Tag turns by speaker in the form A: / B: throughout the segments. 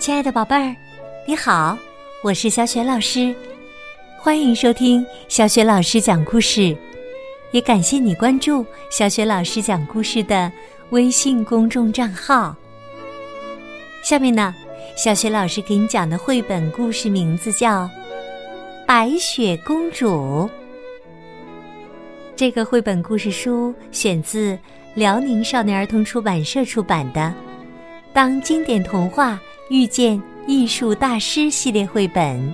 A: 亲爱的宝贝儿，你好，我是小雪老师，欢迎收听小雪老师讲故事，也感谢你关注小雪老师讲故事的微信公众账号。下面呢，小雪老师给你讲的绘本故事名字叫《白雪公主》。这个绘本故事书选自辽宁少年儿童出版社出版的《当经典童话遇见艺术大师》系列绘本。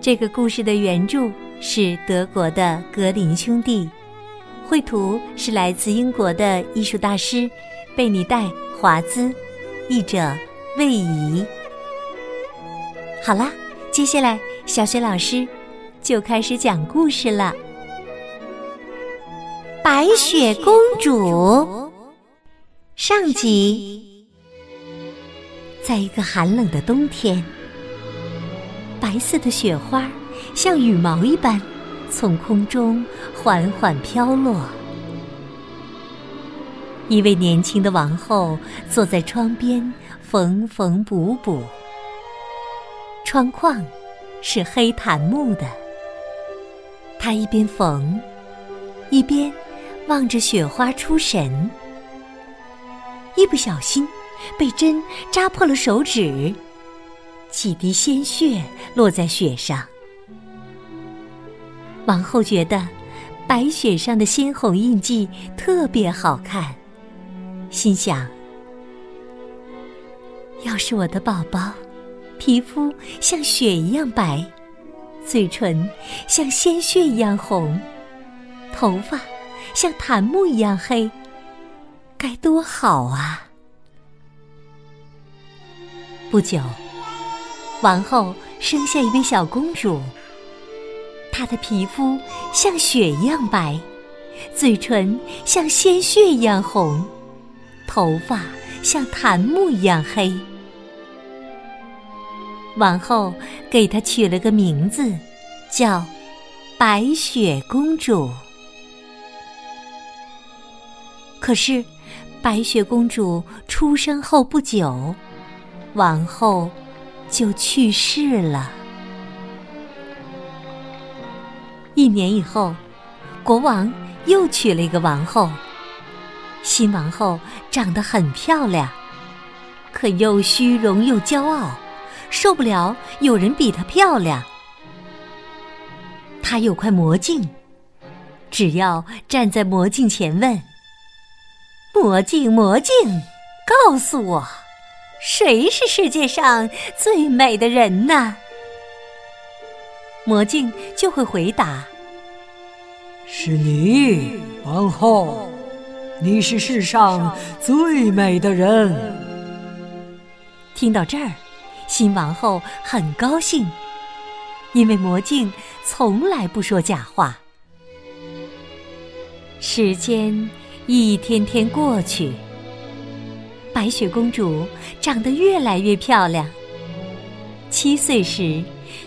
A: 这个故事的原著是德国的格林兄弟，绘图是来自英国的艺术大师贝尼戴·华兹，译者魏怡。好啦，接下来小雪老师就开始讲故事了。白雪公主上集，在一个寒冷的冬天，白色的雪花像羽毛一般从空中缓缓飘落。一位年轻的王后坐在窗边缝缝补补，窗框是黑檀木的，她一边缝，一边。望着雪花出神，一不小心被针扎破了手指，几滴鲜血落在雪上。王后觉得白雪上的鲜红印记特别好看，心想：要是我的宝宝皮肤像雪一样白，嘴唇像鲜血一样红，头发……像檀木一样黑，该多好啊！不久，王后生下一位小公主，她的皮肤像雪一样白，嘴唇像鲜血一样红，头发像檀木一样黑。王后给她取了个名字，叫白雪公主。可是，白雪公主出生后不久，王后就去世了。一年以后，国王又娶了一个王后。新王后长得很漂亮，可又虚荣又骄傲，受不了有人比她漂亮。她有块魔镜，只要站在魔镜前问。魔镜，魔镜，告诉我，谁是世界上最美的人呢？魔镜就会回答：“
B: 是你，王后，你是世上最美的人。”
A: 听到这儿，新王后很高兴，因为魔镜从来不说假话。时间。一天天过去，白雪公主长得越来越漂亮。七岁时，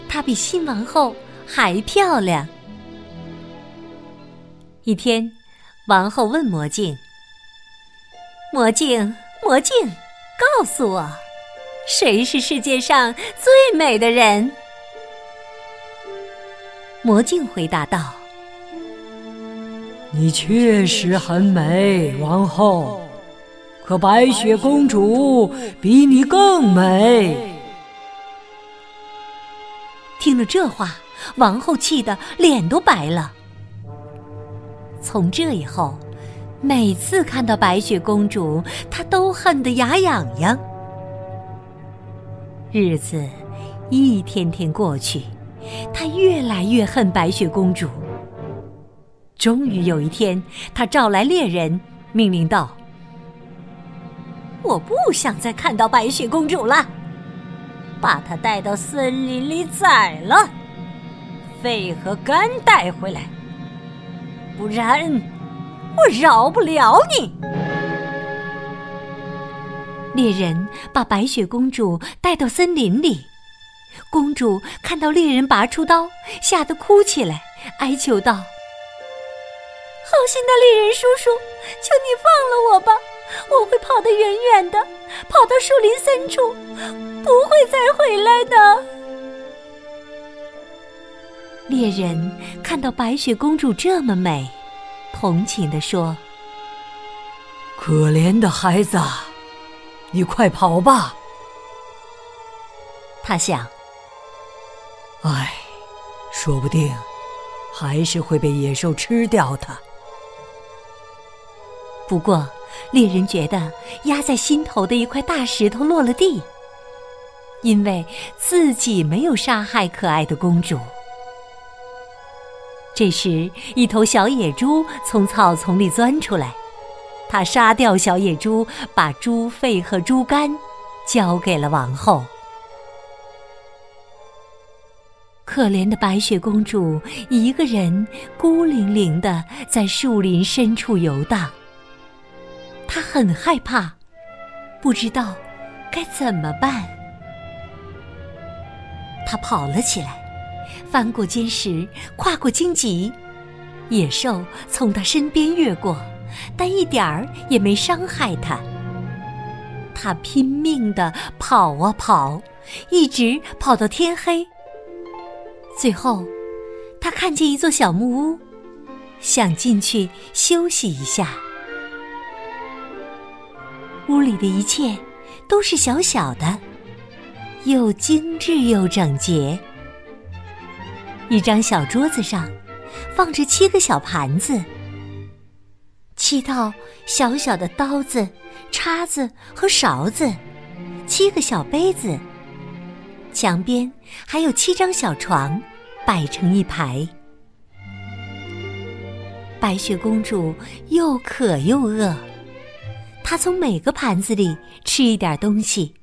A: 她比新王后还漂亮。一天，王后问魔镜：“魔镜，魔镜，告诉我，谁是世界上最美的人？”魔镜回答道。
B: 你确实很美，王后。可白雪公主比你更美。
A: 听了这话，王后气得脸都白了。从这以后，每次看到白雪公主，她都恨得牙痒痒。日子一天天过去，她越来越恨白雪公主。终于有一天，他召来猎人，命令道：“我不想再看到白雪公主了，把她带到森林里宰了，肺和肝带回来，不然我饶不了你。”猎人把白雪公主带到森林里，公主看到猎人拔出刀，吓得哭起来，哀求道。好心的猎人叔叔，求你放了我吧！我会跑得远远的，跑到树林深处，不会再回来的。猎人看到白雪公主这么美，同情地说：“
B: 可怜的孩子，你快跑吧。”
A: 他想：“
B: 唉，说不定还是会被野兽吃掉的。”
A: 不过，猎人觉得压在心头的一块大石头落了地，因为自己没有杀害可爱的公主。这时，一头小野猪从草丛里钻出来，他杀掉小野猪，把猪肺和猪肝交给了王后。可怜的白雪公主一个人孤零零的在树林深处游荡。他很害怕，不知道该怎么办。他跑了起来，翻过坚石，跨过荆棘，野兽从他身边越过，但一点儿也没伤害他。他拼命的跑啊跑，一直跑到天黑。最后，他看见一座小木屋，想进去休息一下。屋里的一切都是小小的，又精致又整洁。一张小桌子上放着七个小盘子，七套小小的刀子、叉子和勺子，七个小杯子。墙边还有七张小床，摆成一排。白雪公主又渴又饿。他从每个盘子里吃一点东西，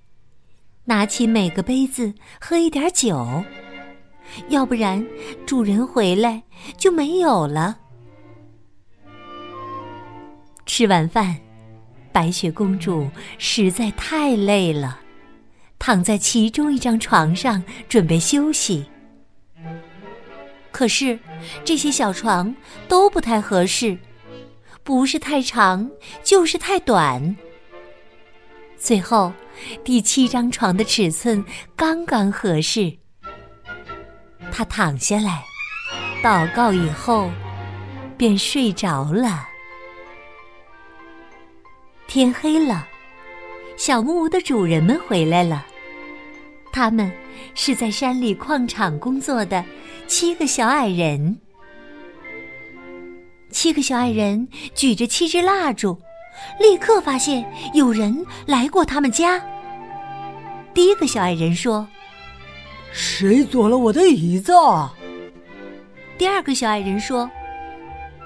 A: 拿起每个杯子喝一点酒，要不然主人回来就没有了。吃完饭，白雪公主实在太累了，躺在其中一张床上准备休息。可是这些小床都不太合适。不是太长，就是太短。最后，第七张床的尺寸刚刚合适。他躺下来，祷告以后，便睡着了。天黑了，小木屋的主人们回来了。他们是在山里矿场工作的七个小矮人。七个小矮人举着七支蜡烛，立刻发现有人来过他们家。第一个小矮人说：“
B: 谁坐了我的椅子？”
A: 第二个小矮人说：“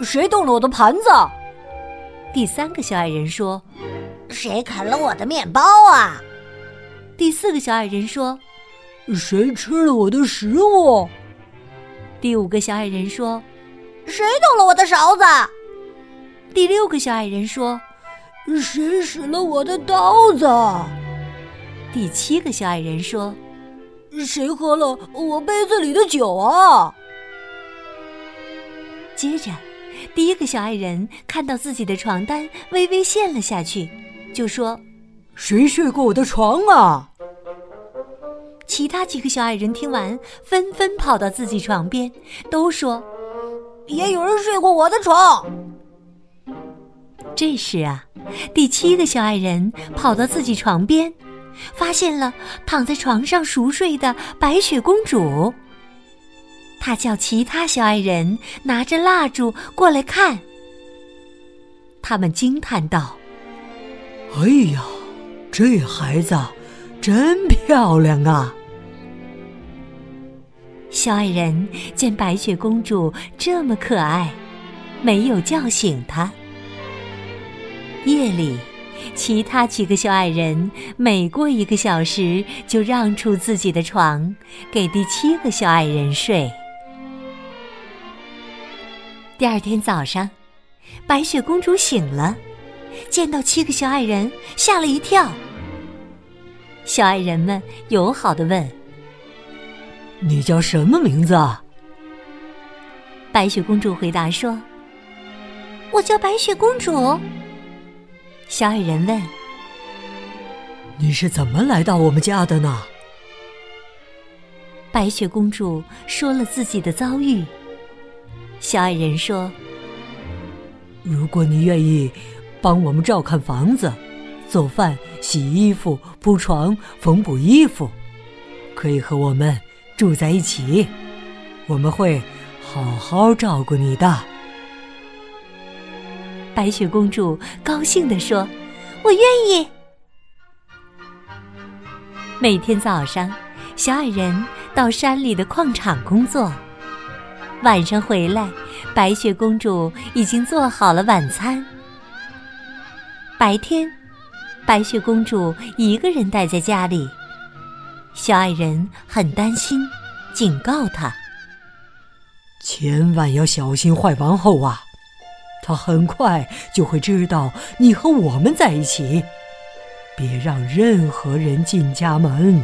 B: 谁动了我的盘子？”
A: 第三个小矮人说：“
C: 谁啃了我的面包啊？”
A: 第四个小矮人说：“
B: 谁吃了我的食物？”
A: 第五个小矮人说。
C: 谁动了我的勺子？
A: 第六个小矮人说：“
B: 谁使了我的刀子？”
A: 第七个小矮人说：“
B: 谁喝了我杯子里的酒啊？”
A: 接着，第一个小矮人看到自己的床单微微陷了下去，就说：“
B: 谁睡过我的床啊？”
A: 其他几个小矮人听完，纷纷跑到自己床边，都说。
C: 也有人睡过我的床。
A: 这时啊，第七个小矮人跑到自己床边，发现了躺在床上熟睡的白雪公主。他叫其他小矮人拿着蜡烛过来看。他们惊叹道：“
B: 哎呀，这孩子真漂亮啊！”
A: 小矮人见白雪公主这么可爱，没有叫醒她。夜里，其他几个小矮人每过一个小时就让出自己的床给第七个小矮人睡。第二天早上，白雪公主醒了，见到七个小矮人，吓了一跳。小矮人们友好的问。
B: 你叫什么名字？
A: 白雪公主回答说：“我叫白雪公主。”小矮人问：“
B: 你是怎么来到我们家的呢？
A: 白雪公主说了自己的遭遇。小矮人说：“
B: 如果你愿意帮我们照看房子、做饭、洗衣服、铺床、缝补衣服，可以和我们住在一起，我们会好好照顾你的。”
A: 白雪公主高兴地说：“我愿意。”每天早上，小矮人到山里的矿场工作。晚上回来，白雪公主已经做好了晚餐。白天，白雪公主一个人待在家里。小矮人很担心，警告他：“
B: 千万要小心坏王后啊！她很快就会知道你和我们在一起。”别让任何人进家门。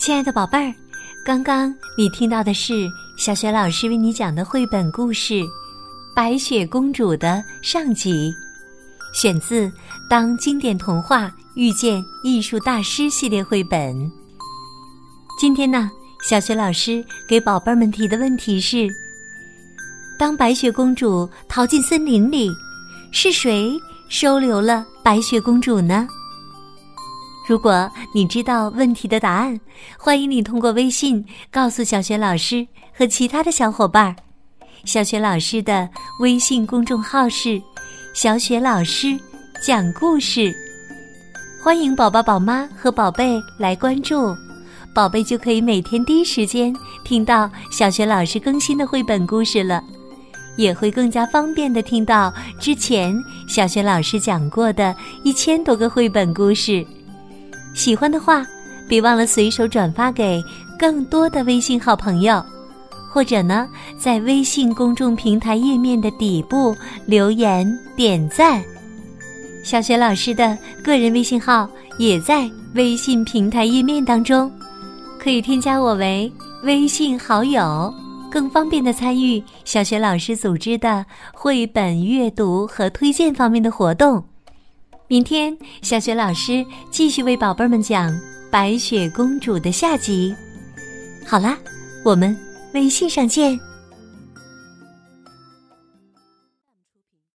A: 亲爱的宝贝儿，刚刚你听到的是小雪老师为你讲的绘本故事《白雪公主》的上集。选自《当经典童话遇见艺术大师》系列绘本。今天呢，小雪老师给宝贝们提的问题是：当白雪公主逃进森林里，是谁收留了白雪公主呢？如果你知道问题的答案，欢迎你通过微信告诉小雪老师和其他的小伙伴。小雪老师的微信公众号是。小雪老师讲故事，欢迎宝宝、宝妈和宝贝来关注，宝贝就可以每天第一时间听到小雪老师更新的绘本故事了，也会更加方便的听到之前小雪老师讲过的一千多个绘本故事。喜欢的话，别忘了随手转发给更多的微信好朋友。或者呢，在微信公众平台页面的底部留言点赞。小雪老师的个人微信号也在微信平台页面当中，可以添加我为微信好友，更方便的参与小雪老师组织的绘本阅读和推荐方面的活动。明天，小雪老师继续为宝贝们讲《白雪公主》的下集。好啦，我们。微信上见。